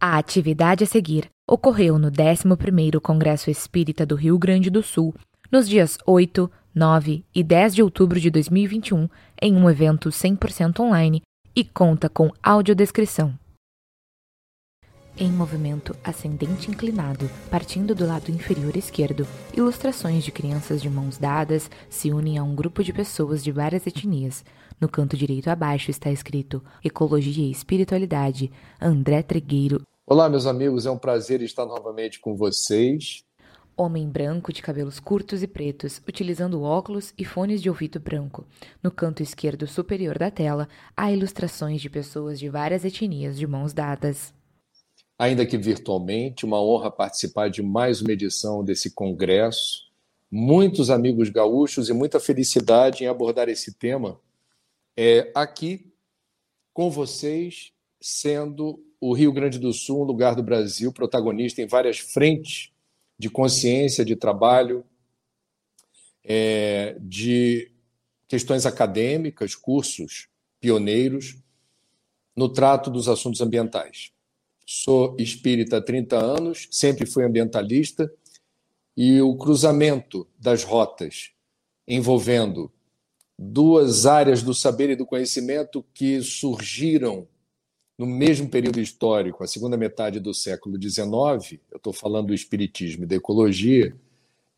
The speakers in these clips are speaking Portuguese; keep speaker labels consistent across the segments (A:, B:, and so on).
A: A atividade a seguir ocorreu no 11º Congresso Espírita do Rio Grande do Sul, nos dias 8, 9 e 10 de outubro de 2021, em um evento 100% online e conta com audiodescrição. Em movimento ascendente inclinado, partindo do lado inferior esquerdo, ilustrações de crianças de mãos dadas se unem a um grupo de pessoas de várias etnias. No canto direito abaixo está escrito Ecologia e Espiritualidade, André Tregueiro.
B: Olá, meus amigos, é um prazer estar novamente com vocês.
A: Homem branco de cabelos curtos e pretos, utilizando óculos e fones de ouvido branco. No canto esquerdo superior da tela, há ilustrações de pessoas de várias etnias de mãos dadas
B: ainda que virtualmente. Uma honra participar de mais uma edição desse congresso. Muitos amigos gaúchos e muita felicidade em abordar esse tema é, aqui com vocês, sendo o Rio Grande do Sul um lugar do Brasil protagonista em várias frentes de consciência, de trabalho, é, de questões acadêmicas, cursos pioneiros no trato dos assuntos ambientais. Sou espírita há 30 anos, sempre fui ambientalista, e o cruzamento das rotas envolvendo duas áreas do saber e do conhecimento que surgiram no mesmo período histórico, a segunda metade do século XIX, eu estou falando do espiritismo e da ecologia,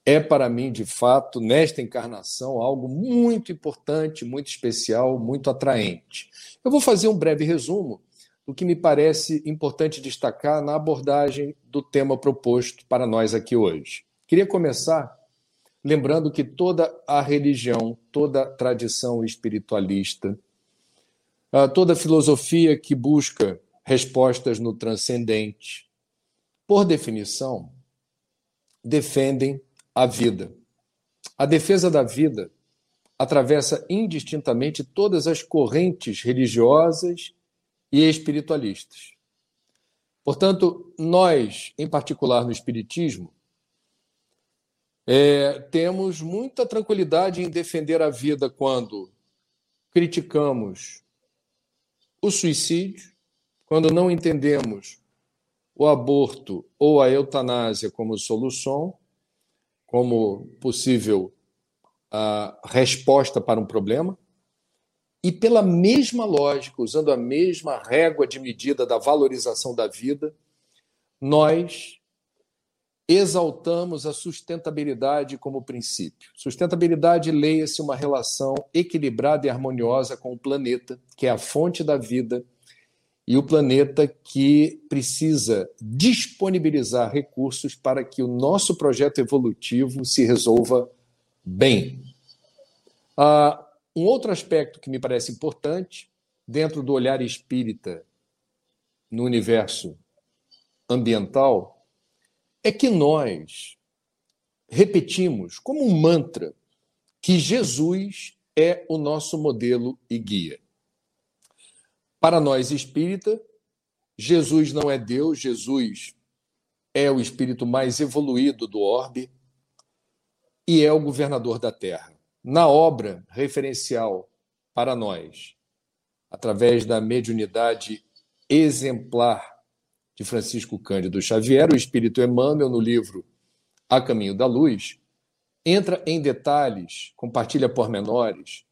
B: é para mim, de fato, nesta encarnação, algo muito importante, muito especial, muito atraente. Eu vou fazer um breve resumo o que me parece importante destacar na abordagem do tema proposto para nós aqui hoje. Queria começar lembrando que toda a religião, toda a tradição espiritualista, ah, toda filosofia que busca respostas no transcendente, por definição, defendem a vida. A defesa da vida atravessa indistintamente todas as correntes religiosas e espiritualistas. Portanto, nós, em particular no Espiritismo, é, temos muita tranquilidade em defender a vida quando criticamos o suicídio, quando não entendemos o aborto ou a eutanásia como solução, como possível a resposta para um problema, e pela mesma lógica, usando a mesma régua de medida da valorização da vida, nós exaltamos a sustentabilidade como princípio. Sustentabilidade, leia-se uma relação equilibrada e harmoniosa com o planeta, que é a fonte da vida, e o planeta que precisa disponibilizar recursos para que o nosso projeto evolutivo se resolva bem. Ah, um outro aspecto que me parece importante, dentro do olhar espírita no universo ambiental, é que nós repetimos como um mantra que Jesus é o nosso modelo e guia. Para nós espírita, Jesus não é Deus, Jesus é o espírito mais evoluído do orbe e é o governador da Terra na obra referencial para nós, através da mediunidade exemplar de Francisco Cândido Xavier, o Espírito Emmanuel, no livro A Caminho da Luz, entra em detalhes, compartilha pormenores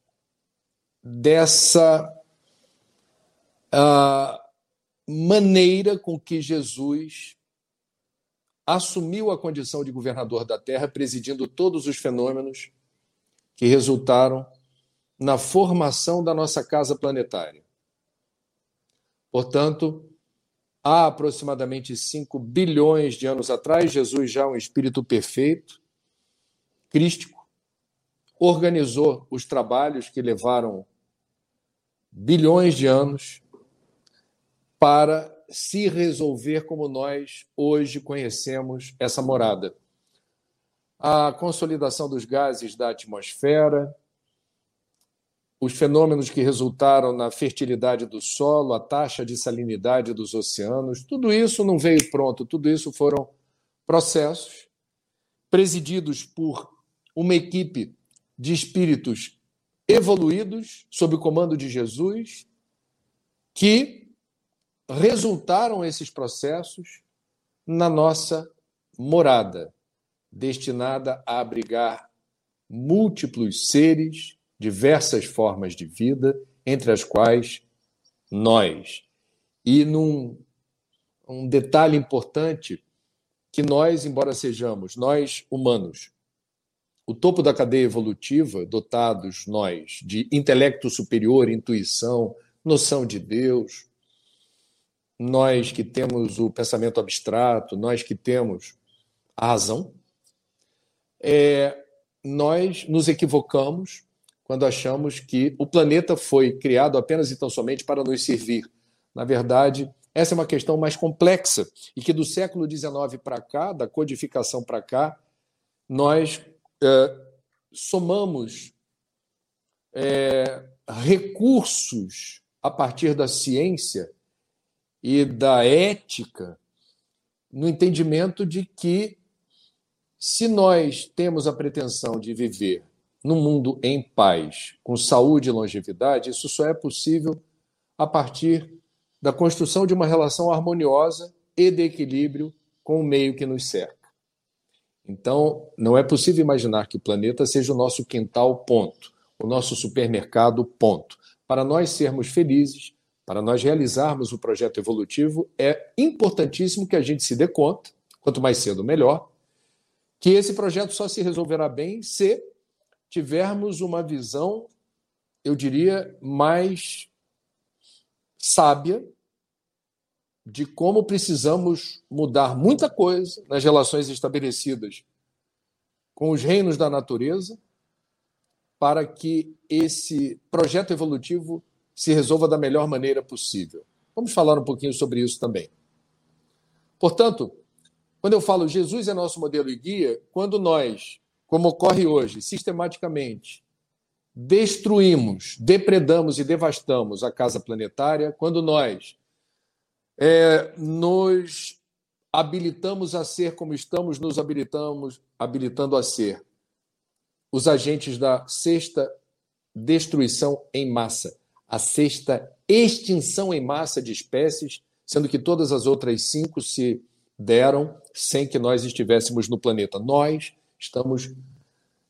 B: dessa uh, maneira com que Jesus assumiu a condição de governador da Terra, presidindo todos os fenômenos que resultaram na formação da nossa casa planetária. Portanto, há aproximadamente 5 bilhões de anos atrás, Jesus, já um espírito perfeito, crístico, organizou os trabalhos que levaram bilhões de anos para se resolver como nós hoje conhecemos essa morada. A consolidação dos gases da atmosfera, os fenômenos que resultaram na fertilidade do solo, a taxa de salinidade dos oceanos, tudo isso não veio pronto, tudo isso foram processos presididos por uma equipe de espíritos evoluídos, sob o comando de Jesus, que resultaram esses processos na nossa morada, destinada a abrigar múltiplos seres, diversas formas de vida, entre as quais nós. E num um detalhe importante que nós, embora sejamos nós humanos, o topo da cadeia evolutiva, dotados nós de intelecto superior, intuição, noção de Deus, nós que temos o pensamento abstrato, nós que temos a razão, é, nós nos equivocamos quando achamos que o planeta foi criado apenas e tão somente para nos servir. Na verdade, essa é uma questão mais complexa e que do século XIX para cá, da codificação para cá, nós é, somamos é, recursos a partir da ciência e da ética no entendimento de que se nós temos a pretensão de viver num mundo em paz, com saúde e longevidade, isso só é possível a partir da construção de uma relação harmoniosa e de equilíbrio com o meio que nos cerca. Então, não é possível imaginar que o planeta seja o nosso quintal ponto, o nosso supermercado ponto. Para nós sermos felizes, para nós realizarmos o projeto evolutivo, é importantíssimo que a gente se dê conta, quanto mais cedo melhor, que esse projeto só se resolverá bem se tivermos uma visão, eu diria, mais sábia de como precisamos mudar muita coisa nas relações estabelecidas com os reinos da natureza para que esse projeto evolutivo se resolva da melhor maneira possível. Vamos falar um pouquinho sobre isso também. Portanto, quando eu falo Jesus é nosso modelo e guia, quando nós, como ocorre hoje, sistematicamente destruímos, depredamos e devastamos a casa planetária, quando nós é, nos habilitamos a ser como estamos, nos habilitamos, habilitando a ser os agentes da sexta destruição em massa, a sexta extinção em massa de espécies, sendo que todas as outras cinco se deram sem que nós estivéssemos no planeta. Nós estamos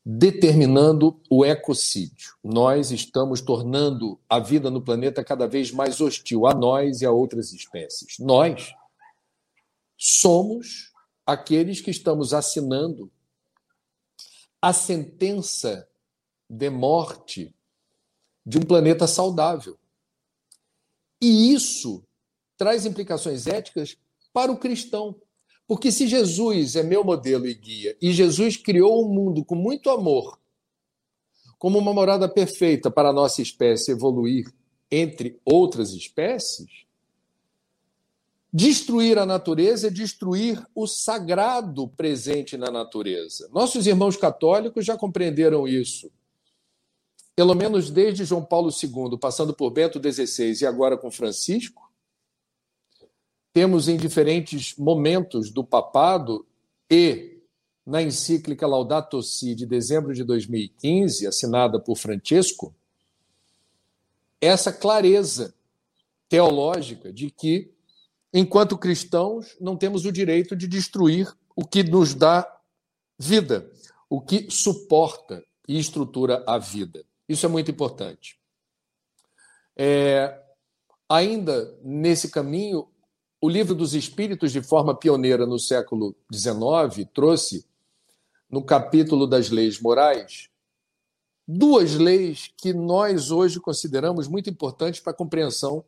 B: determinando o ecocídio. Nós estamos tornando a vida no planeta cada vez mais hostil a nós e a outras espécies. Nós somos aqueles que estamos assinando a sentença de morte de um planeta saudável. E isso traz implicações éticas para o cristão. Porque se Jesus é meu modelo e guia, e Jesus criou o um mundo com muito amor, como uma morada perfeita para a nossa espécie evoluir entre outras espécies, destruir a natureza é destruir o sagrado presente na natureza. Nossos irmãos católicos já compreenderam isso. Pelo menos desde João Paulo II, passando por Bento XVI e agora com Francisco, temos em diferentes momentos do papado e na encíclica Laudato Si de dezembro de 2015, assinada por Francesco, essa clareza teológica de que, enquanto cristãos, não temos o direito de destruir o que nos dá vida, o que suporta e estrutura a vida. Isso é muito importante. É, ainda nesse caminho, o livro dos Espíritos, de forma pioneira no século XIX, trouxe, no capítulo das leis morais, duas leis que nós hoje consideramos muito importantes para a compreensão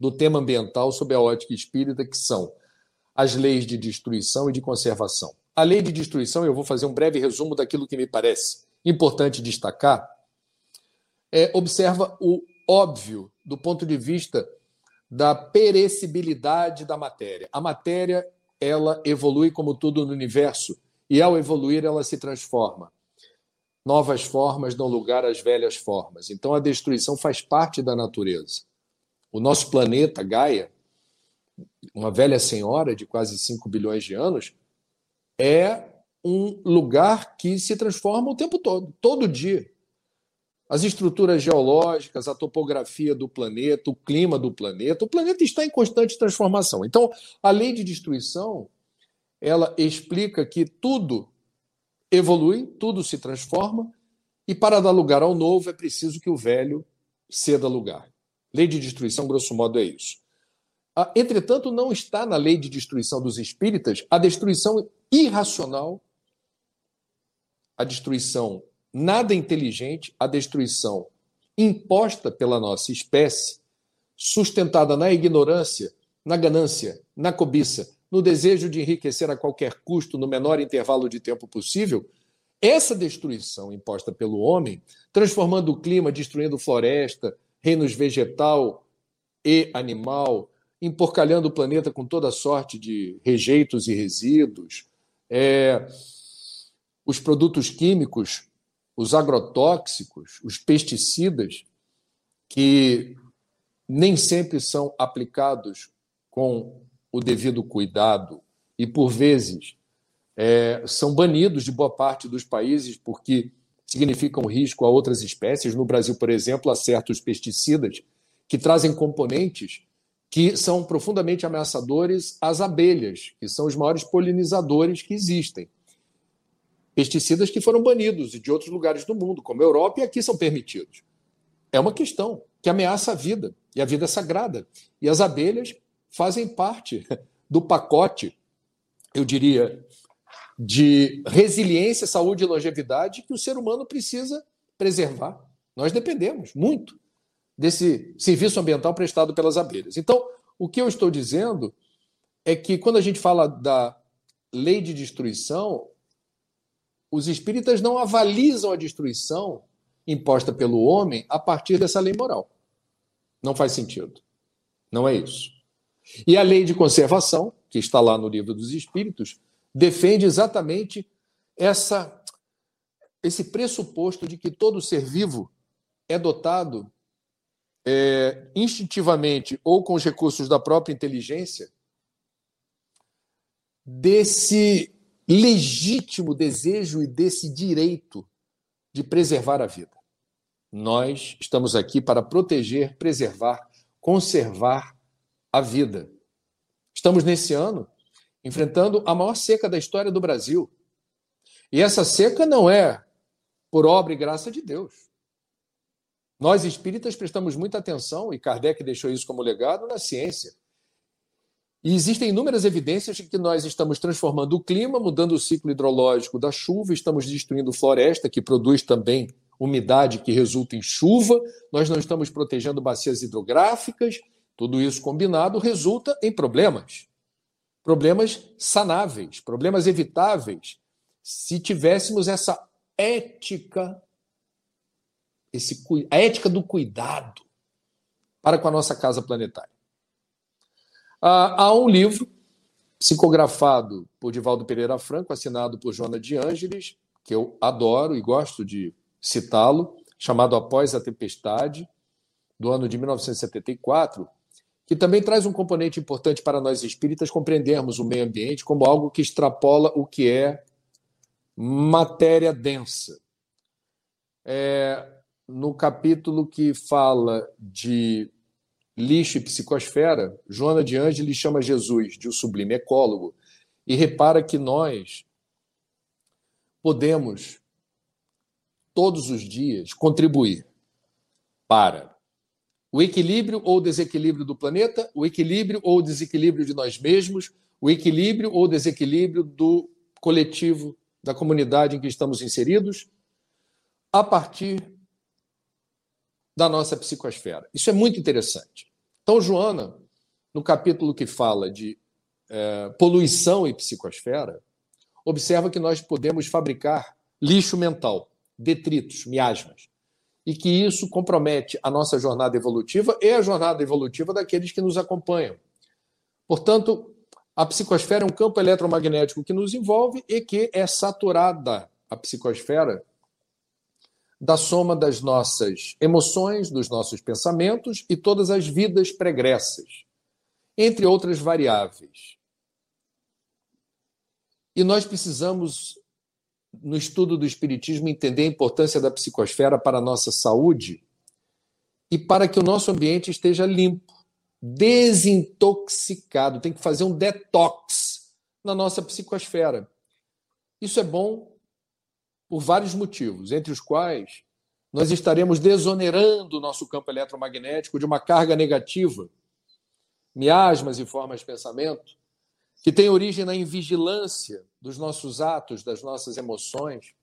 B: do tema ambiental sob a ótica espírita, que são as leis de destruição e de conservação. A lei de destruição, eu vou fazer um breve resumo daquilo que me parece importante destacar, é, observa o óbvio do ponto de vista da perecibilidade da matéria. A matéria, ela evolui como tudo no universo, e ao evoluir ela se transforma. Novas formas dão lugar às velhas formas. Então a destruição faz parte da natureza. O nosso planeta, Gaia, uma velha senhora de quase 5 bilhões de anos, é um lugar que se transforma o tempo todo, todo dia. As estruturas geológicas, a topografia do planeta, o clima do planeta. O planeta está em constante transformação. Então, a lei de destruição, ela explica que tudo evolui, tudo se transforma, e para dar lugar ao novo é preciso que o velho ceda lugar. Lei de destruição, grosso modo, é isso. Ah, entretanto, não está na lei de destruição dos espíritas a destruição irracional, a destruição nada inteligente, a destruição imposta pela nossa espécie, sustentada na ignorância, na ganância, na cobiça, no desejo de enriquecer a qualquer custo no menor intervalo de tempo possível, essa destruição imposta pelo homem, transformando o clima, destruindo floresta, reinos vegetal e animal, emporcalhando o planeta com toda sorte de rejeitos e resíduos, é, os produtos químicos os agrotóxicos, os pesticidas, que nem sempre são aplicados com o devido cuidado e, por vezes, é, são banidos de boa parte dos países porque significam risco a outras espécies. No Brasil, por exemplo, há certos pesticidas que trazem componentes que são profundamente ameaçadores às abelhas, que são os maiores polinizadores que existem pesticidas que foram banidos de outros lugares do mundo, como a Europa, e aqui são permitidos. É uma questão que ameaça a vida, e a vida é sagrada. E as abelhas fazem parte do pacote, eu diria, de resiliência, saúde e longevidade que o ser humano precisa preservar. Nós dependemos muito desse serviço ambiental prestado pelas abelhas. Então, o que eu estou dizendo é que quando a gente fala da lei de destruição, os espíritas não avalizam a destruição imposta pelo homem a partir dessa lei moral. Não faz sentido. Não é isso. E a lei de conservação, que está lá no livro dos Espíritos, defende exatamente essa esse pressuposto de que todo ser vivo é dotado é, instintivamente ou com os recursos da própria inteligência desse legítimo desejo e desse direito de preservar a vida. Nós estamos aqui para proteger, preservar, conservar a vida. Estamos nesse ano enfrentando a maior seca da história do Brasil. E essa seca não é por obra e graça de Deus. Nós espíritas prestamos muita atenção, e Kardec deixou isso como legado, na ciência. E existem inúmeras evidências de que nós estamos transformando o clima, mudando o ciclo hidrológico da chuva, estamos destruindo floresta, que produz também umidade que resulta em chuva, nós não estamos protegendo bacias hidrográficas, tudo isso combinado resulta em problemas. Problemas sanáveis, problemas evitáveis, se tivéssemos essa ética, esse, a ética do cuidado para com a nossa casa planetária. Ah, há um livro psicografado por Divaldo Pereira Franco, assinado por Joana de Ângeles, que eu adoro e gosto de citá-lo, chamado Após a Tempestade, do ano de 1974, que também traz um componente importante para nós espíritas compreendermos o meio ambiente como algo que extrapola o que é matéria densa. É, no capítulo que fala de lixo e psicosfera, Joana de Ângeles chama Jesus de o sublime ecólogo e repara que nós podemos todos os dias contribuir para o equilíbrio ou desequilíbrio do planeta, o equilíbrio ou desequilíbrio de nós mesmos, o equilíbrio ou desequilíbrio do coletivo, da comunidade em que estamos inseridos, a partir da nossa psicosfera. Isso é muito interessante. Então, Joana, no capítulo que fala de é, poluição e psicosfera, observa que nós podemos fabricar lixo mental, detritos, miasmas, e que isso compromete a nossa jornada evolutiva e a jornada evolutiva daqueles que nos acompanham. Portanto, a psicosfera é um campo eletromagnético que nos envolve e que é saturada a psicosfera da soma das nossas emoções, dos nossos pensamentos e todas as vidas pregressas, entre outras variáveis. E nós precisamos no estudo do Espiritismo, entender a importância da psicosfera para a nossa saúde e para que o nosso ambiente esteja limpo, desintoxicado. Tem que fazer um detox na nossa psicosfera. Isso é bom por vários motivos, entre os quais nós estaremos desonerando o nosso campo eletromagnético de uma carga negativa, miasmas e formas de pensamento, que tem origem na invigilância dos nossos atos, das nossas emoções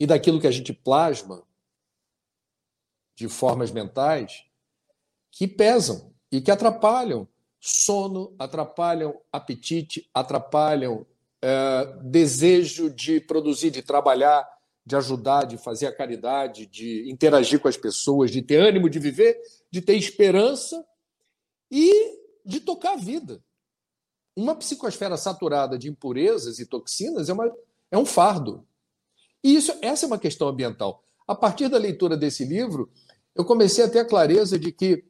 B: e daquilo que a gente plasma de formas mentais que pesam e que atrapalham sono, atrapalham apetite, atrapalham é, desejo de produzir, de trabalhar, de ajudar, de fazer a caridade, de interagir com as pessoas, de ter ânimo de viver, de ter esperança e de tocar a vida. Uma psicosfera saturada de impurezas e toxinas é, uma, é um fardo. E isso, essa é uma questão ambiental. A partir da leitura desse livro, eu comecei a ter a clareza de que,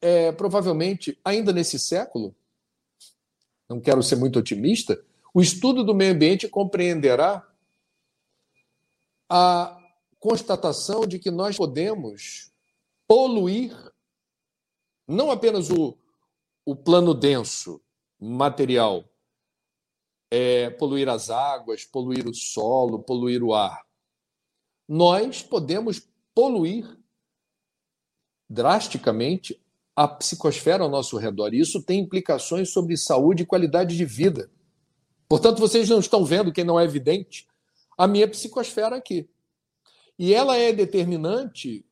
B: é, provavelmente, ainda nesse século, não quero ser muito otimista, o estudo do meio ambiente compreenderá a constatação de que nós podemos poluir não apenas o, o plano denso, material, é, poluir as águas, poluir o solo, poluir o ar. Nós podemos poluir drasticamente a psicosfera ao nosso redor. E isso tem implicações sobre saúde e qualidade de vida. Portanto, vocês não estão vendo, quem não é evidente, a minha psicosfera aqui. E ela é determinante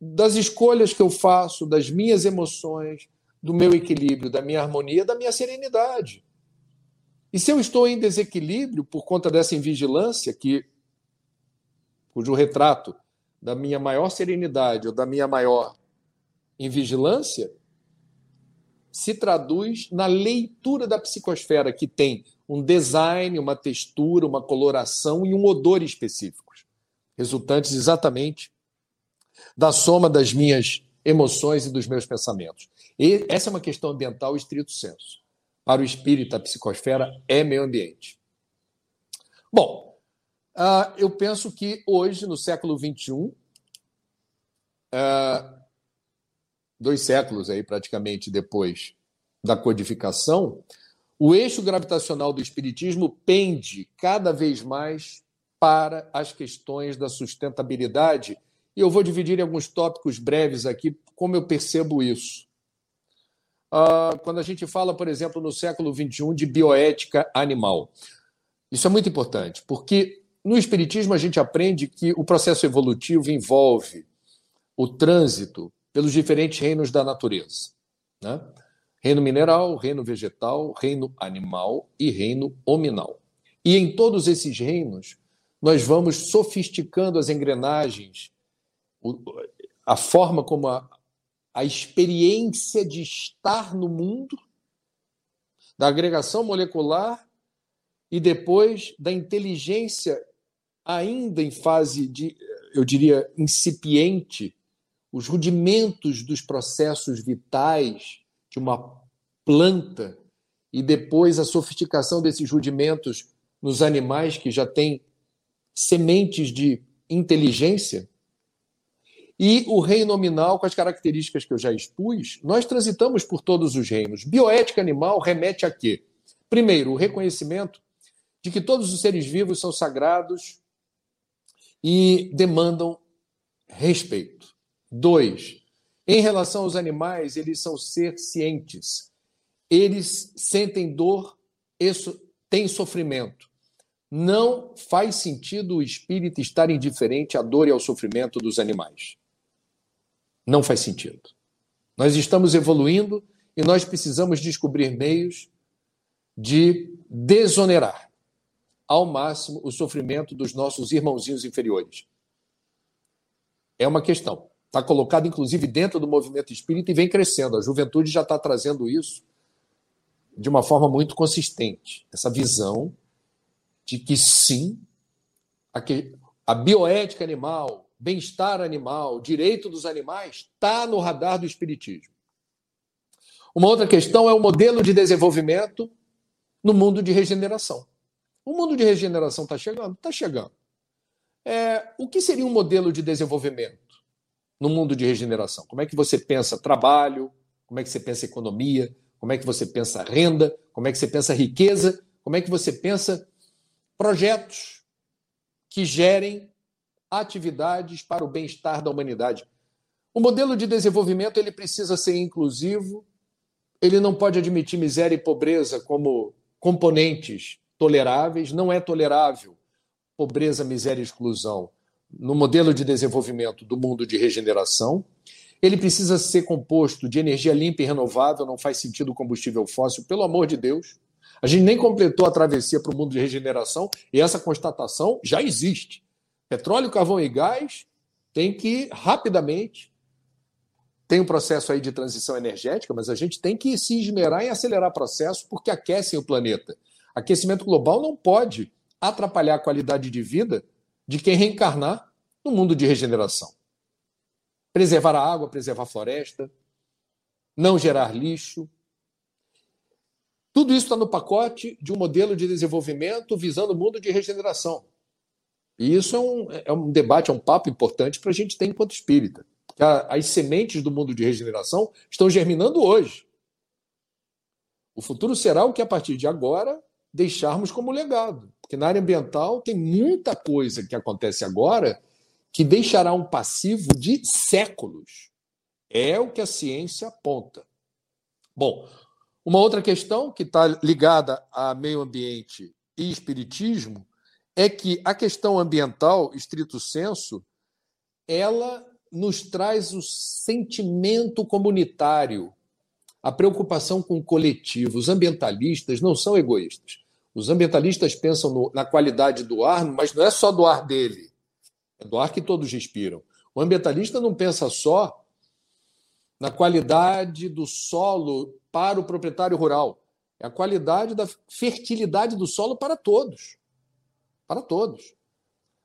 B: das escolhas que eu faço, das minhas emoções, do meu equilíbrio, da minha harmonia, da minha serenidade. E se eu estou em desequilíbrio por conta dessa invigilância, que, cujo retrato da minha maior serenidade ou da minha maior invigilância se traduz na leitura da psicosfera, que tem um design, uma textura, uma coloração e um odor específicos, resultantes exatamente da soma das minhas emoções e dos meus pensamentos. E essa é uma questão ambiental estrito senso. Para o espírito, a psicosfera é meio ambiente. Bom, uh, eu penso que hoje, no século XXI, uh, ah, dois séculos aí praticamente depois da codificação, o eixo gravitacional do Espiritismo pende cada vez mais para as questões da sustentabilidade. E eu vou dividir em alguns tópicos breves aqui, como eu percebo isso. Uh, quando a gente fala, por exemplo, no século XXI, de bioética animal. Isso é muito importante, porque no Espiritismo a gente aprende que o processo evolutivo envolve o trânsito pelos diferentes reinos da natureza. Né? Reino mineral, reino vegetal, reino animal e reino hominal. E em todos esses reinos, nós vamos sofisticando as engrenagens, a forma como a, a experiência de estar no mundo, da agregação molecular e depois da inteligência ainda em fase de, eu diria, incipiente, os rudimentos dos processos vitais de uma planta e depois a sofisticação desses rudimentos nos animais que já têm sementes de inteligência e o reino nominal com as características que eu já expus, nós transitamos por todos os reinos. Bioética animal remete a quê? Primeiro, o reconhecimento de que todos os seres vivos são sagrados e demandam respeito. Dois, em relação aos animais, eles são seres cientes. Eles sentem dor têm sofrimento. Não faz sentido o espírito estar indiferente à dor e ao sofrimento dos animais. Não faz sentido. Nós estamos evoluindo e nós precisamos descobrir meios de desonerar ao máximo o sofrimento dos nossos irmãozinhos inferiores. É uma questão. Está colocado, inclusive, dentro do movimento espírita e vem crescendo. A juventude já está trazendo isso de uma forma muito consistente. Essa visão de que, sim, a bioética animal, bem-estar animal, direito dos animais, está no radar do espiritismo. Uma outra questão é o modelo de desenvolvimento no mundo de regeneração. O mundo de regeneração está chegando? Está chegando. É, o que seria um modelo de desenvolvimento no mundo de regeneração? Como é que você pensa trabalho? Como é que você pensa economia? Como é que você pensa renda? Como é que você pensa riqueza? Como é que você pensa projetos que gerem atividades para o bem-estar da humanidade? O modelo de desenvolvimento ele precisa ser inclusivo, ele não pode admitir miséria e pobreza como componentes toleráveis, não é tolerável pobreza, miséria e exclusão no modelo de desenvolvimento do mundo de regeneração. Ele precisa ser composto de energia limpa e renovável, não faz sentido combustível fóssil, pelo amor de Deus. A gente nem completou a travessia para o mundo de regeneração e essa constatação já existe. Petróleo, carvão e gás tem que rapidamente tem um processo aí de transição energética, mas a gente tem que se esmerar em acelerar processo porque aquecem o planeta. Aquecimento global não pode atrapalhar a qualidade de vida de quem reencarnar no mundo de regeneração. Preservar a água, preservar a floresta, não gerar lixo. Tudo isso está no pacote de um modelo de desenvolvimento visando o mundo de regeneração. E isso é um, é um debate, é um papo importante para a gente ter enquanto espírita que as sementes do mundo de regeneração estão germinando hoje. O futuro será o que, a partir de agora, deixarmos como legado. Porque na área ambiental tem muita coisa que acontece agora que deixará um passivo de séculos. É o que a ciência aponta. Bom, uma outra questão que está ligada a meio ambiente e espiritismo é que a questão ambiental, estrito senso, ela nos traz o sentimento comunitário, a preocupação com o coletivo. Os ambientalistas não são egoístas. Os ambientalistas pensam no, na qualidade do ar, mas não é só do ar dele, é do ar que todos respiram. O ambientalista não pensa só na qualidade do solo para o proprietário rural, é a qualidade da fertilidade do solo para todos. Para todos.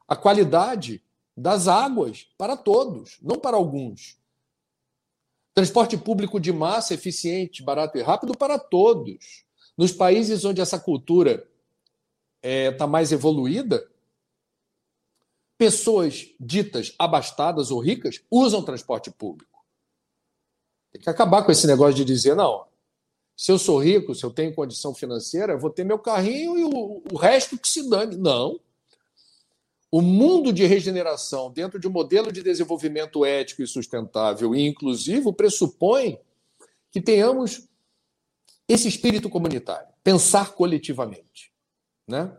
B: A qualidade das águas para todos, não para alguns. Transporte público de massa eficiente, barato e rápido para todos. Nos países onde essa cultura está é, tá mais evoluída, pessoas ditas abastadas ou ricas usam transporte público. Tem que acabar com esse negócio de dizer, não, se eu sou rico, se eu tenho condição financeira, eu vou ter meu carrinho e o, o resto que se dane. Não. O mundo de regeneração, dentro de um modelo de desenvolvimento ético e sustentável e inclusivo, pressupõe que tenhamos esse espírito comunitário, pensar coletivamente. Né?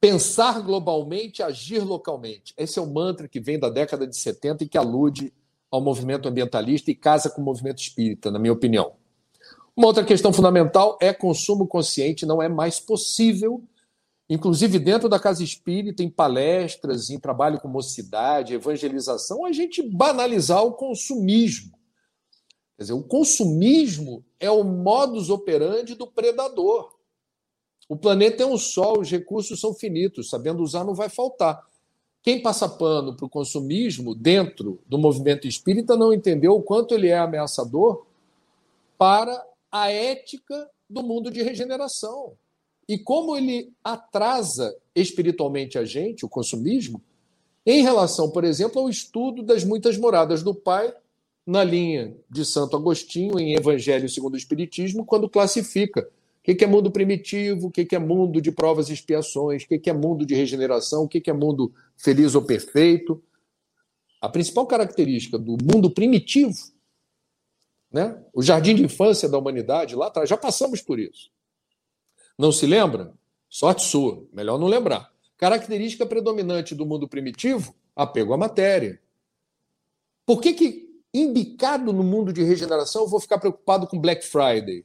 B: Pensar globalmente, agir localmente. Esse é o mantra que vem da década de 70 e que alude ao movimento ambientalista e casa com o movimento espírita, na minha opinião. Uma outra questão fundamental é consumo consciente. Não é mais possível Inclusive, dentro da casa espírita, em palestras, em trabalho com mocidade, evangelização, a gente banalizar o consumismo. Quer dizer, o consumismo é o modus operandi do predador. O planeta é um só, os recursos são finitos, sabendo usar não vai faltar. Quem passa pano para o consumismo dentro do movimento espírita não entendeu o quanto ele é ameaçador para a ética do mundo de regeneração. E como ele atrasa espiritualmente a gente, o consumismo, em relação, por exemplo, ao estudo das muitas moradas do Pai, na linha de Santo Agostinho, em Evangelho segundo o Espiritismo, quando classifica o que é mundo primitivo, o que é mundo de provas e expiações, o que é mundo de regeneração, o que é mundo feliz ou perfeito. A principal característica do mundo primitivo, né? o jardim de infância da humanidade, lá atrás, já passamos por isso. Não se lembra? Sorte sua, melhor não lembrar. Característica predominante do mundo primitivo: apego à matéria. Por que, que embicado no mundo de regeneração, eu vou ficar preocupado com Black Friday?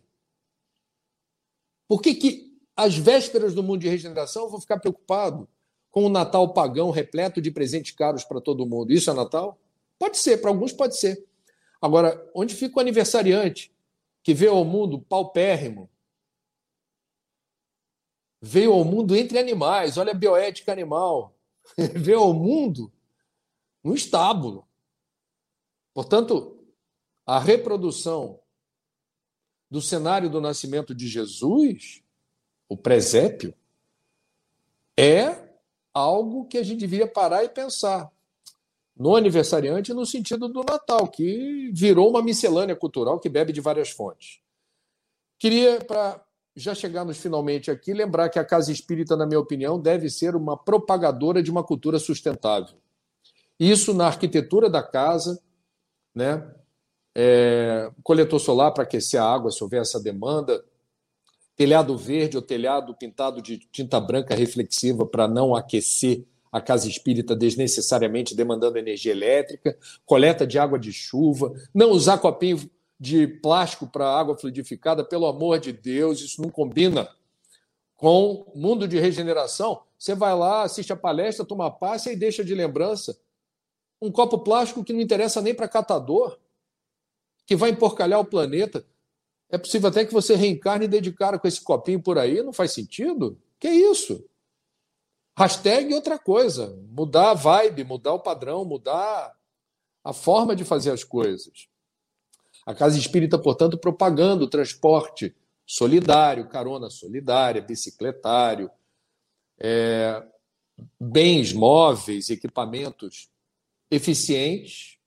B: Por que, que às vésperas do mundo de regeneração, eu vou ficar preocupado com o Natal pagão repleto de presentes caros para todo mundo? Isso é Natal? Pode ser, para alguns pode ser. Agora, onde fica o aniversariante que vê ao mundo paupérrimo, veio ao mundo entre animais, olha a bioética animal, veio ao mundo no estábulo. Portanto, a reprodução do cenário do nascimento de Jesus, o presépio, é algo que a gente devia parar e pensar no aniversariante no sentido do Natal, que virou uma miscelânea cultural que bebe de várias fontes. Queria, para já chegarmos finalmente aqui, lembrar que a Casa Espírita, na minha opinião, deve ser uma propagadora de uma cultura sustentável. Isso na arquitetura da casa, né? É, coletor solar para aquecer a água se houver essa demanda, telhado verde ou telhado pintado de tinta branca reflexiva para não aquecer a casa espírita desnecessariamente demandando energia elétrica, coleta de água de chuva, não usar copinho de plástico para água fluidificada, pelo amor de Deus, isso não combina com mundo de regeneração. Você vai lá, assiste a palestra, toma passe e deixa de lembrança um copo plástico que não interessa nem para catador, que vai emporcalhar o planeta. É possível até que você reencarne e dê de cara com esse copinho por aí, não faz sentido? Que isso? Hashtag outra coisa, mudar a vibe, mudar o padrão, mudar a forma de fazer as coisas. A Casa Espírita, portanto, propagando o transporte solidário, carona solidária, bicicletário, é, bens móveis, equipamentos eficientes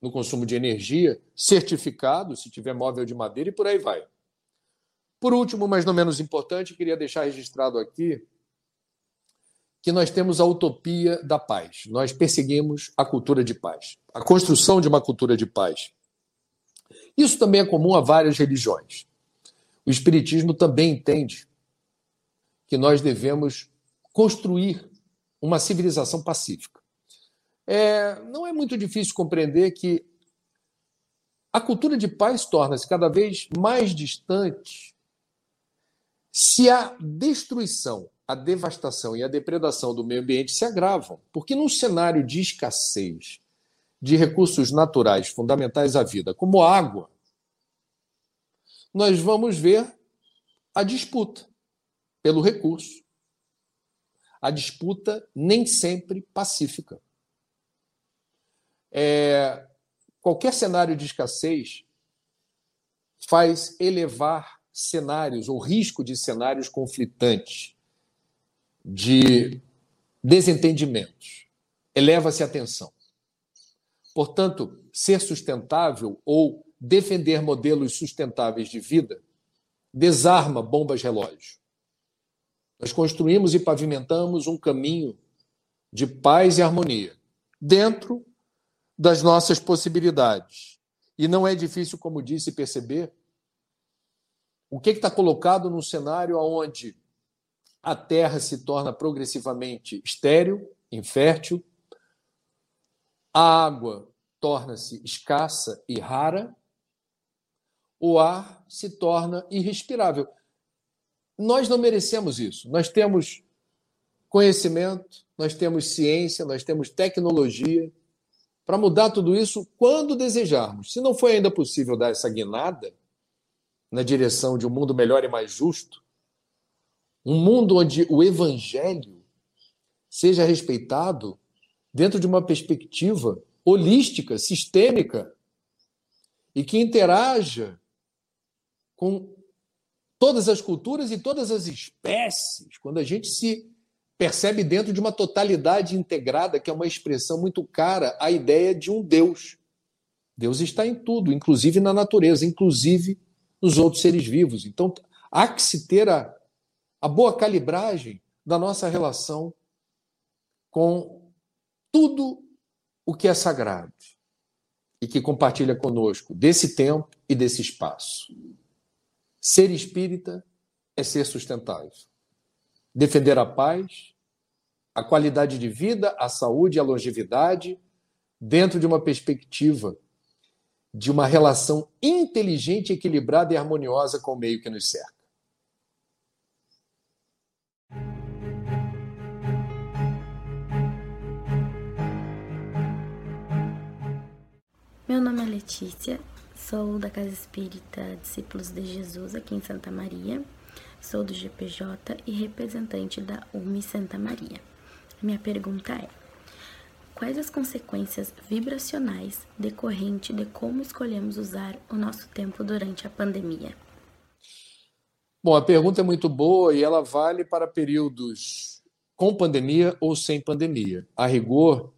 B: no consumo de energia, certificado, se tiver móvel de madeira, e por aí vai. Por último, mas não menos importante, queria deixar registrado aqui que nós temos a utopia da paz. Nós perseguimos a cultura de paz, a construção de uma cultura de paz. Isso também é comum a várias religiões. O Espiritismo também entende que nós devemos construir uma civilização pacífica. É, não é muito difícil compreender que a cultura de paz torna-se cada vez mais distante se a destruição a devastação e a depredação do meio ambiente se agravam, porque num cenário de escassez de recursos naturais fundamentais à vida, como água, nós vamos ver a disputa pelo recurso. A disputa nem sempre pacífica. É, qualquer cenário de escassez faz elevar cenários ou risco de cenários conflitantes de desentendimentos. Eleva-se a tensão. Portanto, ser sustentável ou defender modelos sustentáveis de vida desarma bombas relógio. Nós construímos e pavimentamos um caminho de paz e harmonia dentro das nossas possibilidades. E não é difícil, como disse, perceber o que está colocado num cenário onde a terra se torna progressivamente estéril, infértil, a água torna-se escassa e rara, o ar se torna irrespirável. Nós não merecemos isso. Nós temos conhecimento, nós temos ciência, nós temos tecnologia para mudar tudo isso quando desejarmos. Se não foi ainda possível dar essa guinada na direção de um mundo melhor e mais justo, um mundo onde o evangelho seja respeitado dentro de uma perspectiva holística, sistêmica e que interaja com todas as culturas e todas as espécies, quando a gente se percebe dentro de uma totalidade integrada, que é uma expressão muito cara à ideia de um Deus. Deus está em tudo, inclusive na natureza, inclusive nos outros seres vivos. Então, há que se ter a a boa calibragem da nossa relação com tudo o que é sagrado e que compartilha conosco desse tempo e desse espaço. Ser espírita é ser sustentável. Defender a paz, a qualidade de vida, a saúde e a longevidade dentro de uma perspectiva de uma relação inteligente, equilibrada e harmoniosa com o meio que nos cerca.
C: Meu nome é Letícia, sou da Casa Espírita Discípulos de Jesus aqui em Santa Maria, sou do GPJ e representante da UMI Santa Maria. Minha pergunta é: quais as consequências vibracionais decorrentes de como escolhemos usar o nosso tempo durante a pandemia?
B: Bom, a pergunta é muito boa e ela vale para períodos com pandemia ou sem pandemia. A rigor,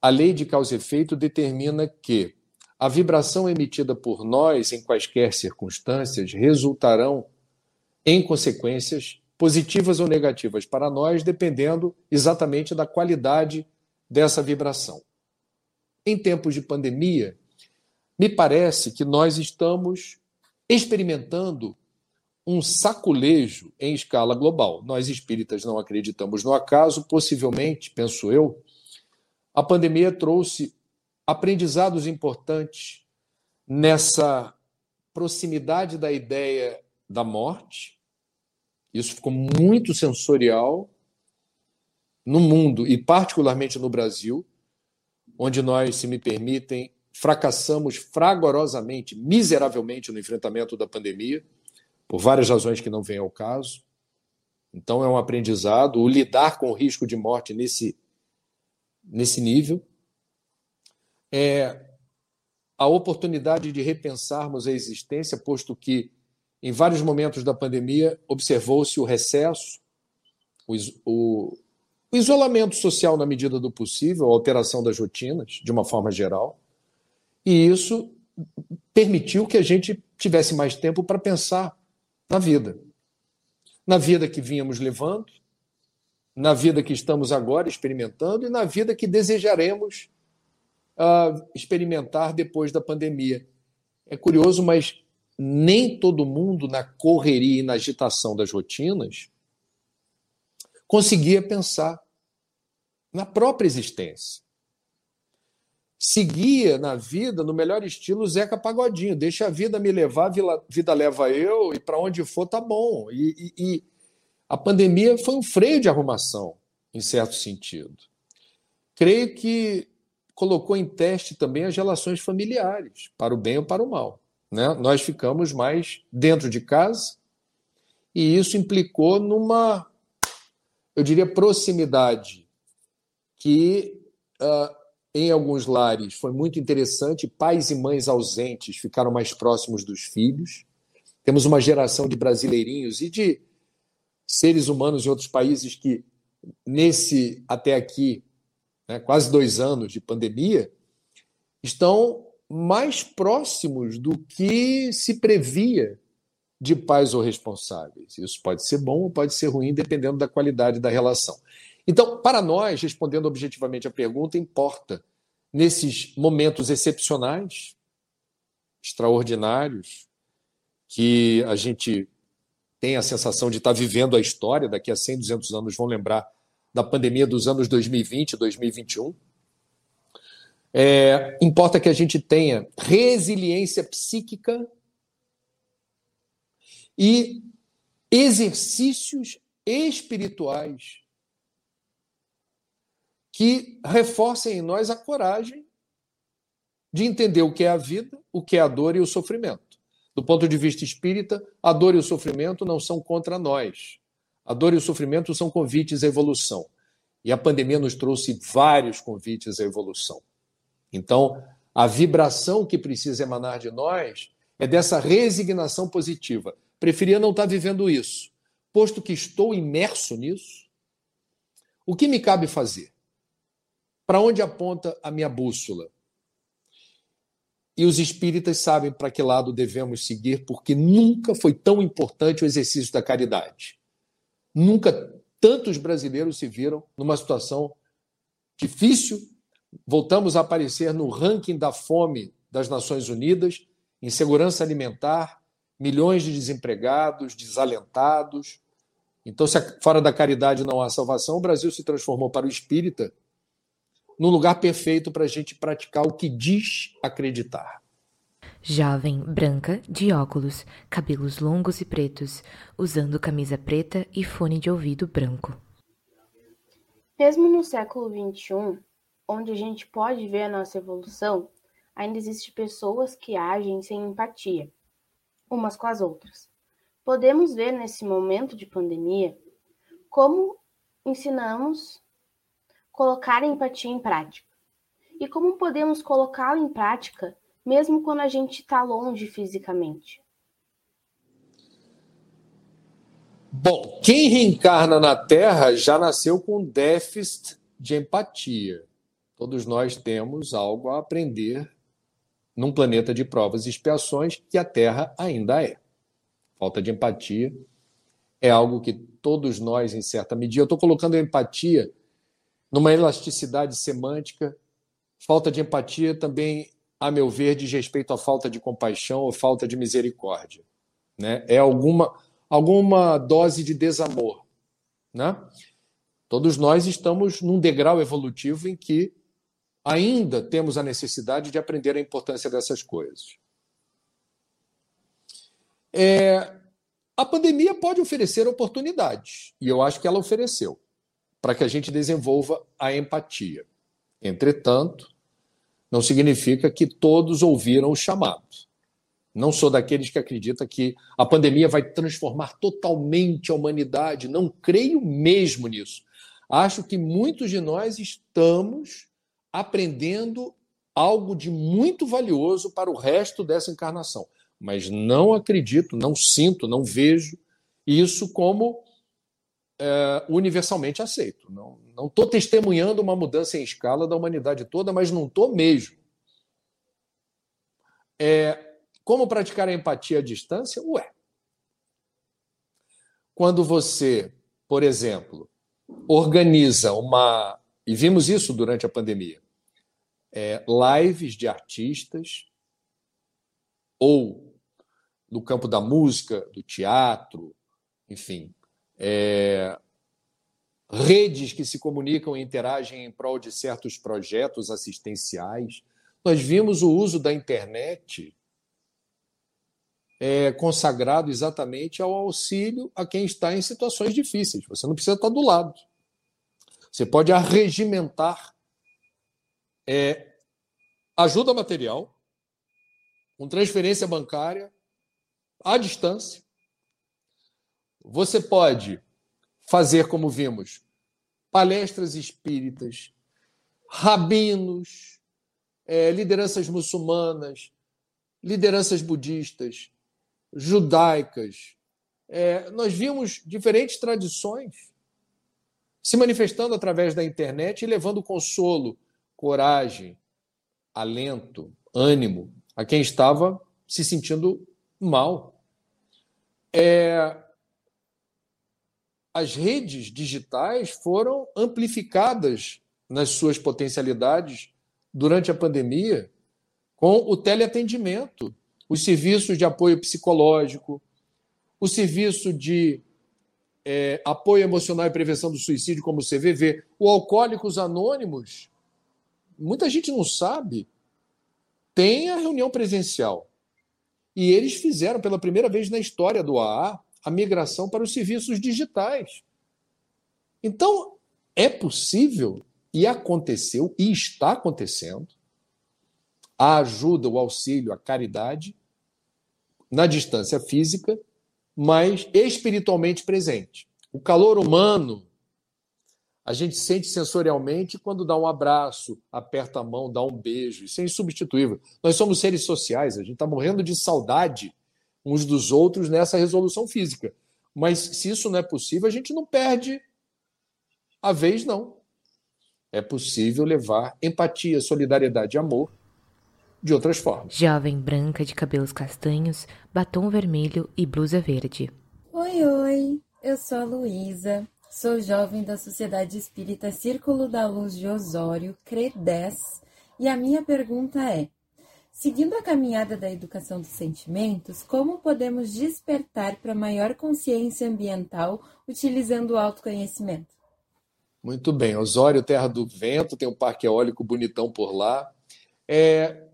B: a lei de causa e efeito determina que a vibração emitida por nós em quaisquer circunstâncias resultarão em consequências positivas ou negativas para nós, dependendo exatamente da qualidade dessa vibração. Em tempos de pandemia, me parece que nós estamos experimentando um saculejo em escala global. Nós espíritas não acreditamos no acaso, possivelmente, penso eu, a pandemia trouxe aprendizados importantes nessa proximidade da ideia da morte. Isso ficou muito sensorial no mundo e particularmente no Brasil, onde nós, se me permitem, fracassamos fragorosamente, miseravelmente no enfrentamento da pandemia, por várias razões que não vêm ao caso. Então é um aprendizado o lidar com o risco de morte nesse nesse nível é a oportunidade de repensarmos a existência, posto que em vários momentos da pandemia observou-se o recesso, o, o, o isolamento social na medida do possível, a alteração das rotinas, de uma forma geral, e isso permitiu que a gente tivesse mais tempo para pensar na vida. Na vida que vínhamos levando, na vida que estamos agora experimentando e na vida que desejaremos uh, experimentar depois da pandemia. É curioso, mas nem todo mundo, na correria e na agitação das rotinas, conseguia pensar na própria existência. Seguia na vida, no melhor estilo, Zeca Pagodinho. Deixa a vida me levar, a vida leva eu, e para onde for tá bom. E, e, e a pandemia foi um freio de arrumação, em certo sentido. Creio que colocou em teste também as relações familiares, para o bem ou para o mal. Né? Nós ficamos mais dentro de casa e isso implicou numa, eu diria, proximidade que uh, em alguns lares foi muito interessante. Pais e mães ausentes ficaram mais próximos dos filhos. Temos uma geração de brasileirinhos e de seres humanos em outros países que, nesse até aqui, né, quase dois anos de pandemia, estão mais próximos do que se previa de pais ou responsáveis. Isso pode ser bom ou pode ser ruim, dependendo da qualidade da relação. Então, para nós, respondendo objetivamente a pergunta, importa, nesses momentos excepcionais, extraordinários, que a gente tem a sensação de estar vivendo a história, daqui a 100, 200 anos vão lembrar da pandemia dos anos 2020 2021. É, importa que a gente tenha resiliência psíquica e exercícios espirituais que reforcem em nós a coragem de entender o que é a vida, o que é a dor e o sofrimento. Do ponto de vista espírita, a dor e o sofrimento não são contra nós. A dor e o sofrimento são convites à evolução. E a pandemia nos trouxe vários convites à evolução. Então, a vibração que precisa emanar de nós é dessa resignação positiva. Preferia não estar vivendo isso. Posto que estou imerso nisso, o que me cabe fazer? Para onde aponta a minha bússola? E os espíritas sabem para que lado devemos seguir, porque nunca foi tão importante o exercício da caridade. Nunca tantos brasileiros se viram numa situação difícil. Voltamos a aparecer no ranking da fome das Nações Unidas, insegurança alimentar, milhões de desempregados, desalentados. Então, se fora da caridade não há salvação, o Brasil se transformou para o espírita num lugar perfeito para a gente praticar o que diz acreditar.
A: Jovem, branca, de óculos, cabelos longos e pretos, usando camisa preta e fone de ouvido branco.
C: Mesmo no século XXI, onde a gente pode ver a nossa evolução, ainda existem pessoas que agem sem empatia, umas com as outras. Podemos ver nesse momento de pandemia como ensinamos colocar a empatia em prática e como podemos colocá-la em prática mesmo quando a gente está longe fisicamente?
B: Bom, quem reencarna na Terra já nasceu com déficit de empatia. Todos nós temos algo a aprender num planeta de provas e expiações que a Terra ainda é. Falta de empatia é algo que todos nós, em certa medida, eu estou colocando a empatia numa elasticidade semântica. Falta de empatia também, a meu ver, diz respeito à falta de compaixão ou falta de misericórdia. Né? É alguma, alguma dose de desamor. Né? Todos nós estamos num degrau evolutivo em que ainda temos a necessidade de aprender a importância dessas coisas. É, a pandemia pode oferecer oportunidades, e eu acho que ela ofereceu, para que a gente desenvolva a empatia. Entretanto, não significa que todos ouviram o chamado. Não sou daqueles que acreditam que a pandemia vai transformar totalmente a humanidade. Não creio mesmo nisso. Acho que muitos de nós estamos aprendendo algo de muito valioso para o resto dessa encarnação. Mas não acredito, não sinto, não vejo isso como é, universalmente aceito. Não estou testemunhando uma mudança em escala da humanidade toda, mas não estou mesmo. É, como praticar a empatia à distância? Ué. Quando você, por exemplo, organiza uma. E vimos isso durante a pandemia é, lives de artistas, ou no campo da música, do teatro, enfim, é, redes que se comunicam e interagem em prol de certos projetos assistenciais. Nós vimos o uso da internet é, consagrado exatamente ao auxílio a quem está em situações difíceis. Você não precisa estar do lado. Você pode arregimentar é, ajuda material, com transferência bancária, à distância. Você pode fazer, como vimos, palestras espíritas, rabinos, é, lideranças muçulmanas, lideranças budistas, judaicas. É, nós vimos diferentes tradições se manifestando através da internet e levando consolo coragem, alento, ânimo a quem estava se sentindo mal. É... As redes digitais foram amplificadas nas suas potencialidades durante a pandemia com o teleatendimento, os serviços de apoio psicológico, o serviço de é, apoio emocional e prevenção do suicídio, como o CVV, o Alcoólicos Anônimos, muita gente não sabe, tem a reunião presencial. E eles fizeram pela primeira vez na história do AA a migração para os serviços digitais. Então, é possível e aconteceu e está acontecendo a ajuda, o auxílio, a caridade na distância física, mas espiritualmente presente. O calor humano a gente sente sensorialmente quando dá um abraço, aperta a mão, dá um beijo. Isso é insubstituível. Nós somos seres sociais, a gente está morrendo de saudade uns dos outros nessa resolução física. Mas se isso não é possível, a gente não perde a vez, não. É possível levar empatia, solidariedade e amor de outras formas.
A: Jovem branca de cabelos castanhos, batom vermelho e blusa verde.
D: Oi, oi, eu sou a Luísa Sou jovem da Sociedade Espírita Círculo da Luz de Osório, CRE10, e a minha pergunta é: seguindo a caminhada da educação dos sentimentos, como podemos despertar para maior consciência ambiental utilizando o autoconhecimento?
B: Muito bem, Osório, terra do vento, tem um parque eólico bonitão por lá. É...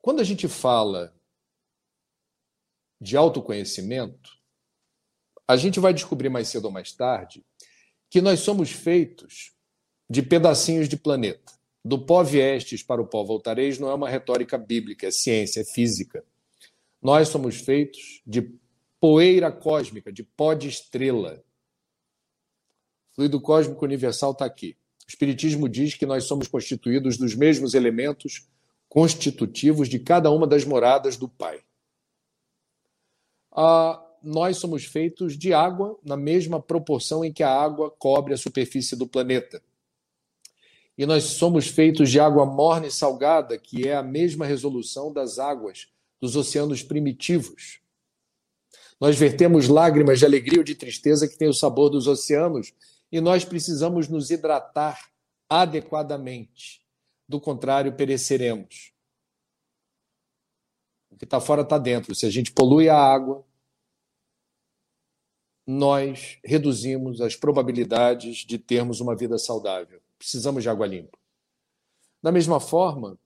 B: Quando a gente fala de autoconhecimento, a gente vai descobrir mais cedo ou mais tarde que nós somos feitos de pedacinhos de planeta. Do pó viestes para o pó voltareis não é uma retórica bíblica, é ciência, é física. Nós somos feitos de poeira cósmica, de pó de estrela. O fluido cósmico universal está aqui. O Espiritismo diz que nós somos constituídos dos mesmos elementos constitutivos de cada uma das moradas do Pai. Ah, nós somos feitos de água na mesma proporção em que a água cobre a superfície do planeta. E nós somos feitos de água morna e salgada, que é a mesma resolução das águas dos oceanos primitivos. Nós vertemos lágrimas de alegria ou de tristeza que têm o sabor dos oceanos, e nós precisamos nos hidratar adequadamente. Do contrário, pereceremos. O que está fora está dentro. Se a gente polui a água, nós reduzimos as probabilidades de termos uma vida saudável. Precisamos de água limpa. Da mesma forma,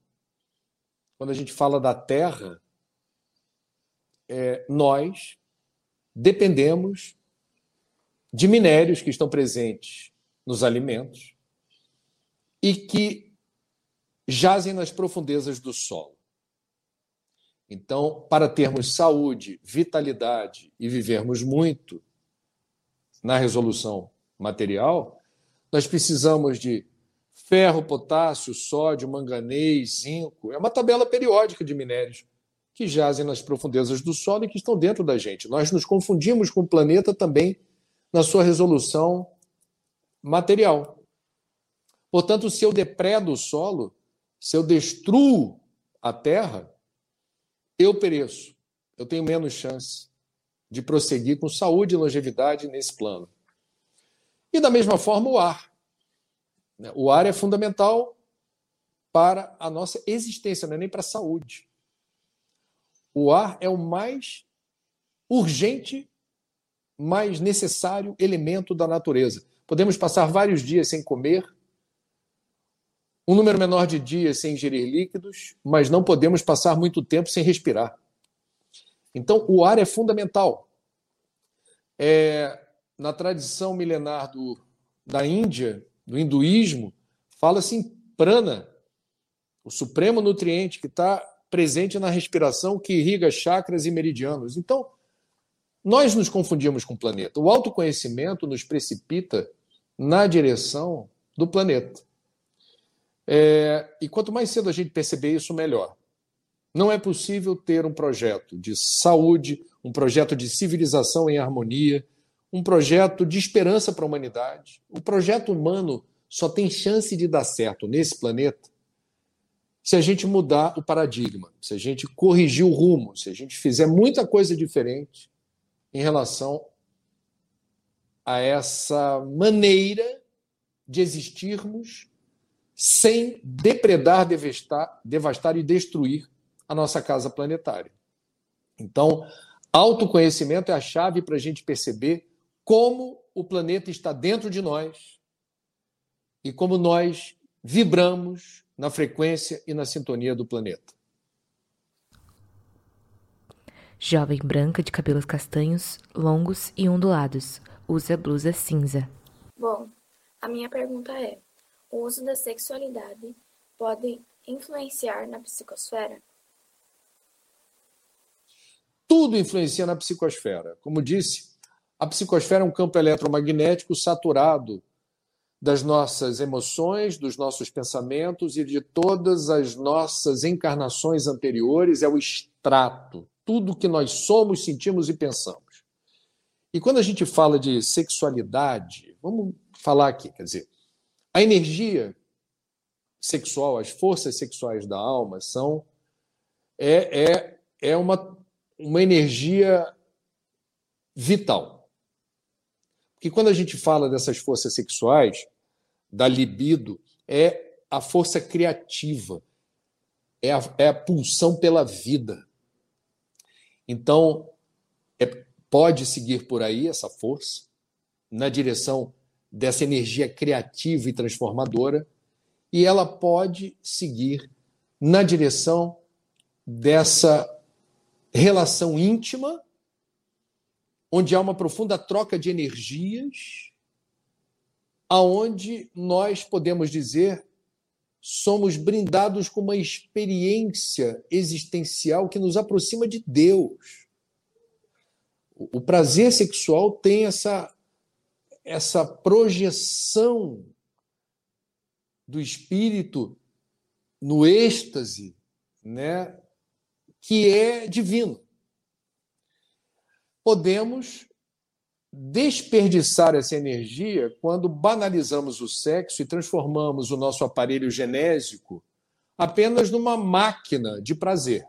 B: quando a gente fala da terra, é, nós dependemos de minérios que estão presentes nos alimentos e que jazem nas profundezas do solo. Então, para termos saúde, vitalidade e vivermos muito na resolução material, nós precisamos de ferro, potássio, sódio, manganês, zinco. É uma tabela periódica de minérios que jazem nas profundezas do solo e que estão dentro da gente. Nós nos confundimos com o planeta também na sua resolução material. Portanto, se eu depredo o solo, se eu destruo a terra, eu pereço. Eu tenho menos chance de prosseguir com saúde e longevidade nesse plano. E da mesma forma, o ar. Né? O ar é fundamental para a nossa existência, não é nem para a saúde. O ar é o mais urgente, mais necessário elemento da natureza. Podemos passar vários dias sem comer, um número menor de dias sem ingerir líquidos, mas não podemos passar muito tempo sem respirar. Então, o ar é fundamental. É, na tradição milenar do, da Índia, do hinduísmo, fala-se em prana, o supremo nutriente que está presente na respiração que irriga chakras e meridianos. Então, nós nos confundimos com o planeta. O autoconhecimento nos precipita na direção do planeta. É, e quanto mais cedo a gente perceber isso, melhor. Não é possível ter um projeto de saúde, um projeto de civilização em harmonia, um projeto de esperança para a humanidade. O projeto humano só tem chance de dar certo nesse planeta se a gente mudar o paradigma, se a gente corrigir o rumo, se a gente fizer muita coisa diferente em relação a essa maneira de existirmos sem depredar, devastar, devastar e destruir a nossa casa planetária. Então, autoconhecimento é a chave para a gente perceber como o planeta está dentro de nós e como nós vibramos na frequência e na sintonia do planeta.
A: Jovem branca de cabelos castanhos, longos e ondulados, usa blusa cinza.
E: Bom, a minha pergunta é: o uso da sexualidade pode influenciar na psicosfera?
B: Tudo influencia na psicosfera. Como disse, a psicosfera é um campo eletromagnético saturado das nossas emoções, dos nossos pensamentos e de todas as nossas encarnações anteriores, é o extrato, tudo que nós somos, sentimos e pensamos. E quando a gente fala de sexualidade, vamos falar aqui, quer dizer, a energia sexual, as forças sexuais da alma são é, é, é uma, uma energia vital. Porque quando a gente fala dessas forças sexuais, da libido, é a força criativa, é a, é a pulsão pela vida. Então, é, pode seguir por aí essa força, na direção dessa energia criativa e transformadora, e ela pode seguir na direção dessa relação íntima, onde há uma profunda troca de energias, aonde nós podemos dizer somos brindados com uma experiência existencial que nos aproxima de Deus. O prazer sexual tem essa essa projeção do espírito no êxtase, né, que é divino. podemos desperdiçar essa energia quando banalizamos o sexo e transformamos o nosso aparelho genésico apenas numa máquina de prazer.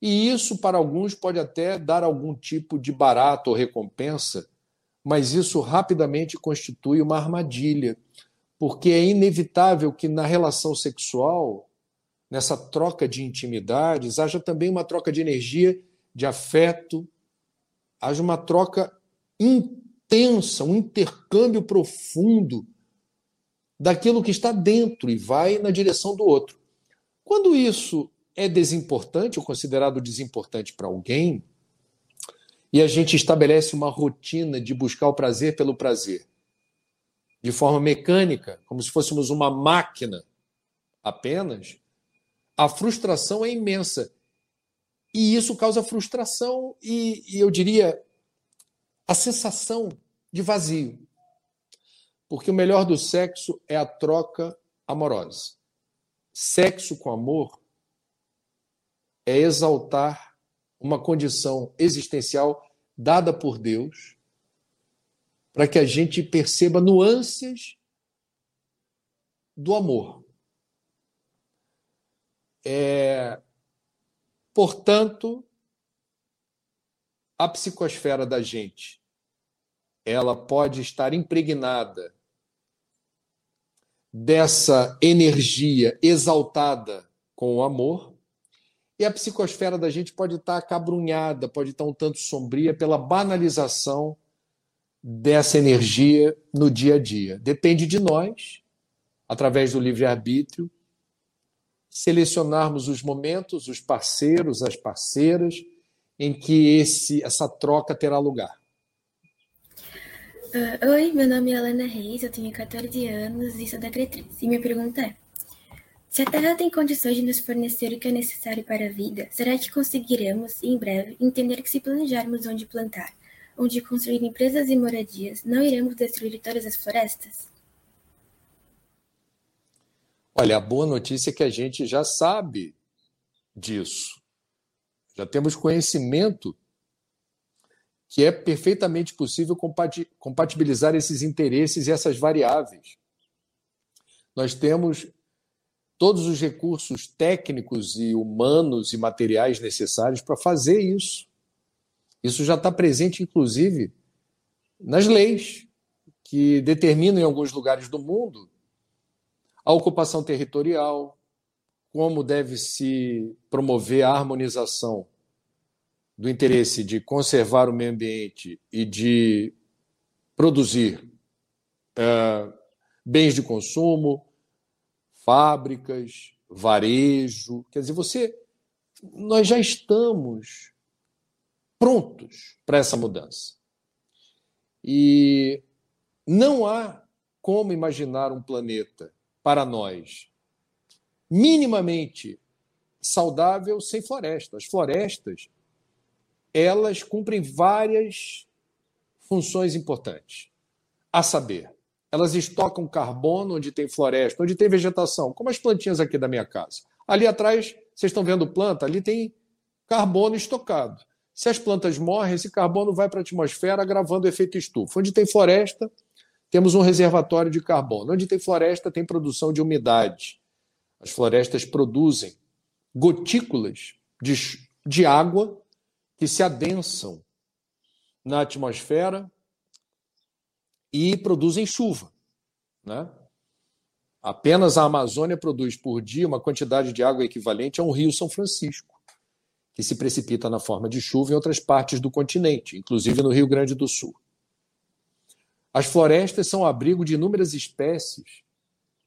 B: E isso, para alguns, pode até dar algum tipo de barato ou recompensa, mas isso rapidamente constitui uma armadilha, porque é inevitável que na relação sexual, nessa troca de intimidades, haja também uma troca de energia, de afeto, haja uma troca intensa, um intercâmbio profundo daquilo que está dentro e vai na direção do outro. Quando isso é desimportante ou considerado desimportante para alguém, e a gente estabelece uma rotina de buscar o prazer pelo prazer, de forma mecânica, como se fôssemos uma máquina apenas, a frustração é imensa. E isso causa frustração e, e eu diria a sensação de vazio. Porque o melhor do sexo é a troca amorosa. Sexo com amor é exaltar uma condição existencial dada por Deus para que a gente perceba nuances do amor. É, portanto, a psicosfera da gente, ela pode estar impregnada dessa energia exaltada com o amor, e a psicosfera da gente pode estar acabrunhada, pode estar um tanto sombria pela banalização dessa energia no dia a dia. Depende de nós, através do livre-arbítrio, selecionarmos os momentos, os parceiros, as parceiras em que esse, essa troca terá lugar.
C: Uh, oi, meu nome é Helena Reis, eu tenho 14 anos e sou da Cretriz. E minha pergunta é: se a Terra tem condições de nos fornecer o que é necessário para a vida, será que conseguiremos, em breve, entender que se planejarmos onde plantar, onde construir empresas e moradias, não iremos destruir todas as florestas?
B: Olha, a boa notícia é que a gente já sabe disso. Já temos conhecimento que é perfeitamente possível compatibilizar esses interesses e essas variáveis. Nós temos todos os recursos técnicos e humanos e materiais necessários para fazer isso. Isso já está presente, inclusive, nas leis que determinam em alguns lugares do mundo a ocupação territorial, como deve se promover a harmonização do interesse de conservar o meio ambiente e de produzir é, bens de consumo, fábricas, varejo. Quer dizer, você, nós já estamos prontos para essa mudança. E não há como imaginar um planeta para nós minimamente saudável sem floresta. As florestas elas cumprem várias funções importantes. A saber, elas estocam carbono onde tem floresta, onde tem vegetação, como as plantinhas aqui da minha casa. Ali atrás, vocês estão vendo planta, ali tem carbono estocado. Se as plantas morrem, esse carbono vai para a atmosfera, agravando o efeito estufa. Onde tem floresta, temos um reservatório de carbono. Onde tem floresta, tem produção de umidade. As florestas produzem gotículas de, de água que se adensam na atmosfera e produzem chuva. Né? Apenas a Amazônia produz por dia uma quantidade de água equivalente a um rio São Francisco, que se precipita na forma de chuva em outras partes do continente, inclusive no Rio Grande do Sul. As florestas são abrigo de inúmeras espécies,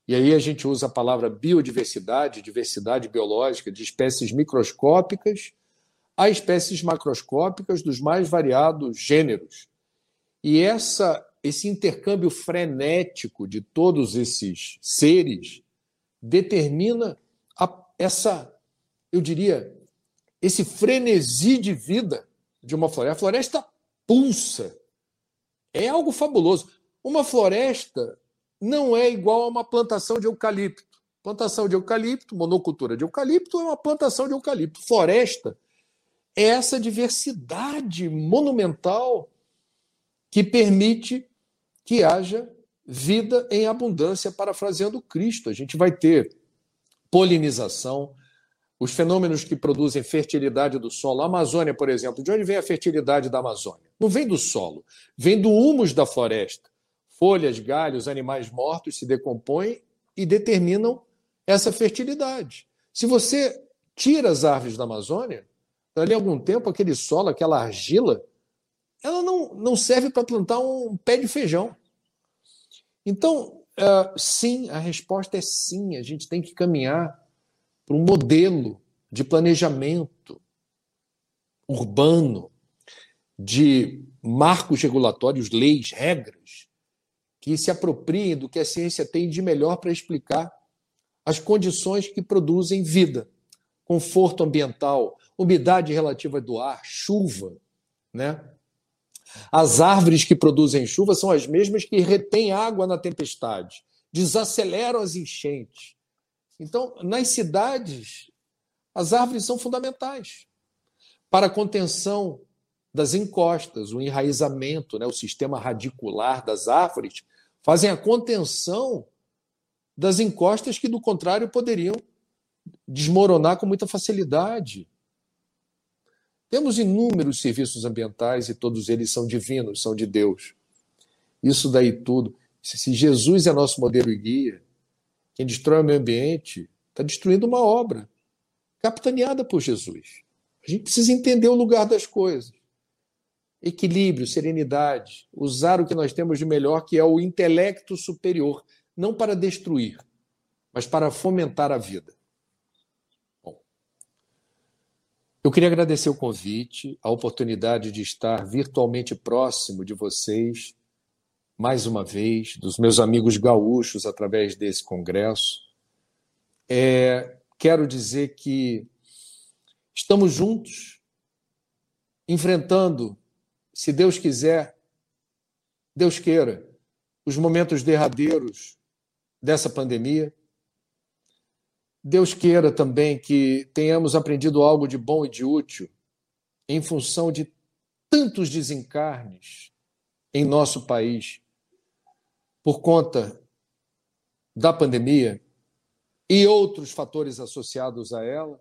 B: e aí a gente usa a palavra biodiversidade, diversidade biológica, de espécies microscópicas a espécies macroscópicas dos mais variados gêneros. E essa, esse intercâmbio frenético de todos esses seres determina a, essa, eu diria, esse frenesi de vida de uma floresta. A floresta pulsa é algo fabuloso. Uma floresta não é igual a uma plantação de eucalipto. Plantação de eucalipto, monocultura de eucalipto é uma plantação de eucalipto. Floresta é essa diversidade monumental que permite que haja vida em abundância, parafraseando Cristo. A gente vai ter polinização, os fenômenos que produzem fertilidade do solo. A Amazônia, por exemplo, de onde vem a fertilidade da Amazônia? Não vem do solo, vem do humus da floresta. Folhas, galhos, animais mortos se decompõem e determinam essa fertilidade. Se você tira as árvores da Amazônia, dali a algum tempo, aquele solo, aquela argila, ela não, não serve para plantar um pé de feijão. Então, uh, sim, a resposta é sim. A gente tem que caminhar para um modelo de planejamento urbano, de marcos regulatórios, leis, regras, que se apropriem do que a ciência tem de melhor para explicar as condições que produzem vida, conforto ambiental, umidade relativa do ar, chuva, né? As árvores que produzem chuva são as mesmas que retêm água na tempestade, desaceleram as enchentes. Então, nas cidades, as árvores são fundamentais para a contenção das encostas, o enraizamento, né, o sistema radicular das árvores fazem a contenção das encostas que, do contrário, poderiam desmoronar com muita facilidade. Temos inúmeros serviços ambientais e todos eles são divinos, são de Deus. Isso daí tudo. Se Jesus é nosso modelo e guia, quem destrói o meio ambiente está destruindo uma obra capitaneada por Jesus. A gente precisa entender o lugar das coisas. Equilíbrio, serenidade, usar o que nós temos de melhor, que é o intelecto superior, não para destruir, mas para fomentar a vida. Eu queria agradecer o convite, a oportunidade de estar virtualmente próximo de vocês, mais uma vez, dos meus amigos gaúchos através desse congresso. É, quero dizer que estamos juntos, enfrentando, se Deus quiser, Deus queira, os momentos derradeiros dessa pandemia Deus queira também que tenhamos aprendido algo de bom e de útil em função de tantos desencarnes em nosso país por conta da pandemia e outros fatores associados a ela,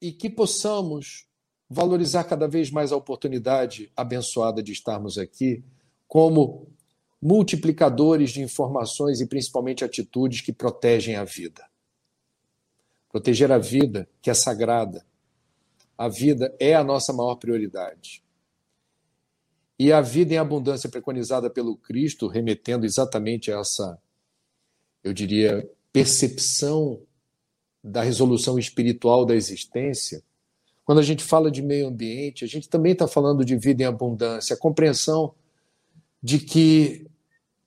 B: e que possamos valorizar cada vez mais a oportunidade abençoada de estarmos aqui como multiplicadores de informações e principalmente atitudes que protegem a vida. Proteger a vida, que é sagrada. A vida é a nossa maior prioridade. E a vida em abundância preconizada pelo Cristo, remetendo exatamente a essa, eu diria, percepção da resolução espiritual da existência. Quando a gente fala de meio ambiente, a gente também está falando de vida em abundância, a compreensão de que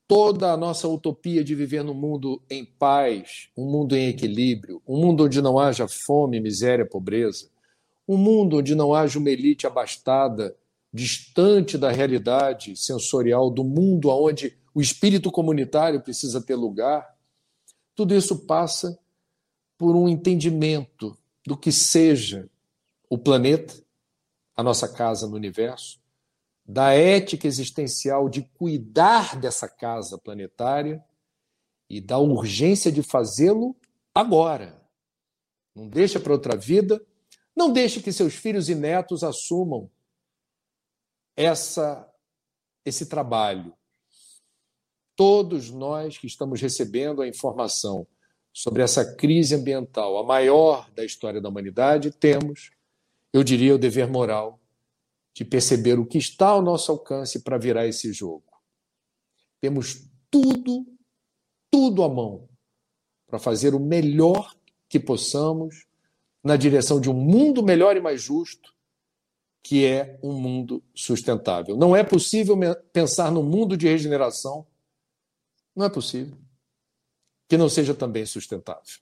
B: toda a nossa utopia de viver num mundo em paz, um mundo em equilíbrio, um mundo onde não haja fome, miséria, pobreza, um mundo onde não haja uma elite abastada, distante da realidade sensorial do mundo onde o espírito comunitário precisa ter lugar, tudo isso passa por um entendimento do que seja o planeta, a nossa casa no universo, da ética existencial de cuidar dessa casa planetária e da urgência de fazê-lo agora. Não deixa para outra vida, não deixe que seus filhos e netos assumam essa esse trabalho. Todos nós que estamos recebendo a informação sobre essa crise ambiental, a maior da história da humanidade, temos, eu diria, o dever moral de perceber o que está ao nosso alcance para virar esse jogo. Temos tudo, tudo à mão para fazer o melhor que possamos na direção de um mundo melhor e mais justo, que é um mundo sustentável. Não é possível pensar no mundo de regeneração, não é possível, que não seja também sustentável.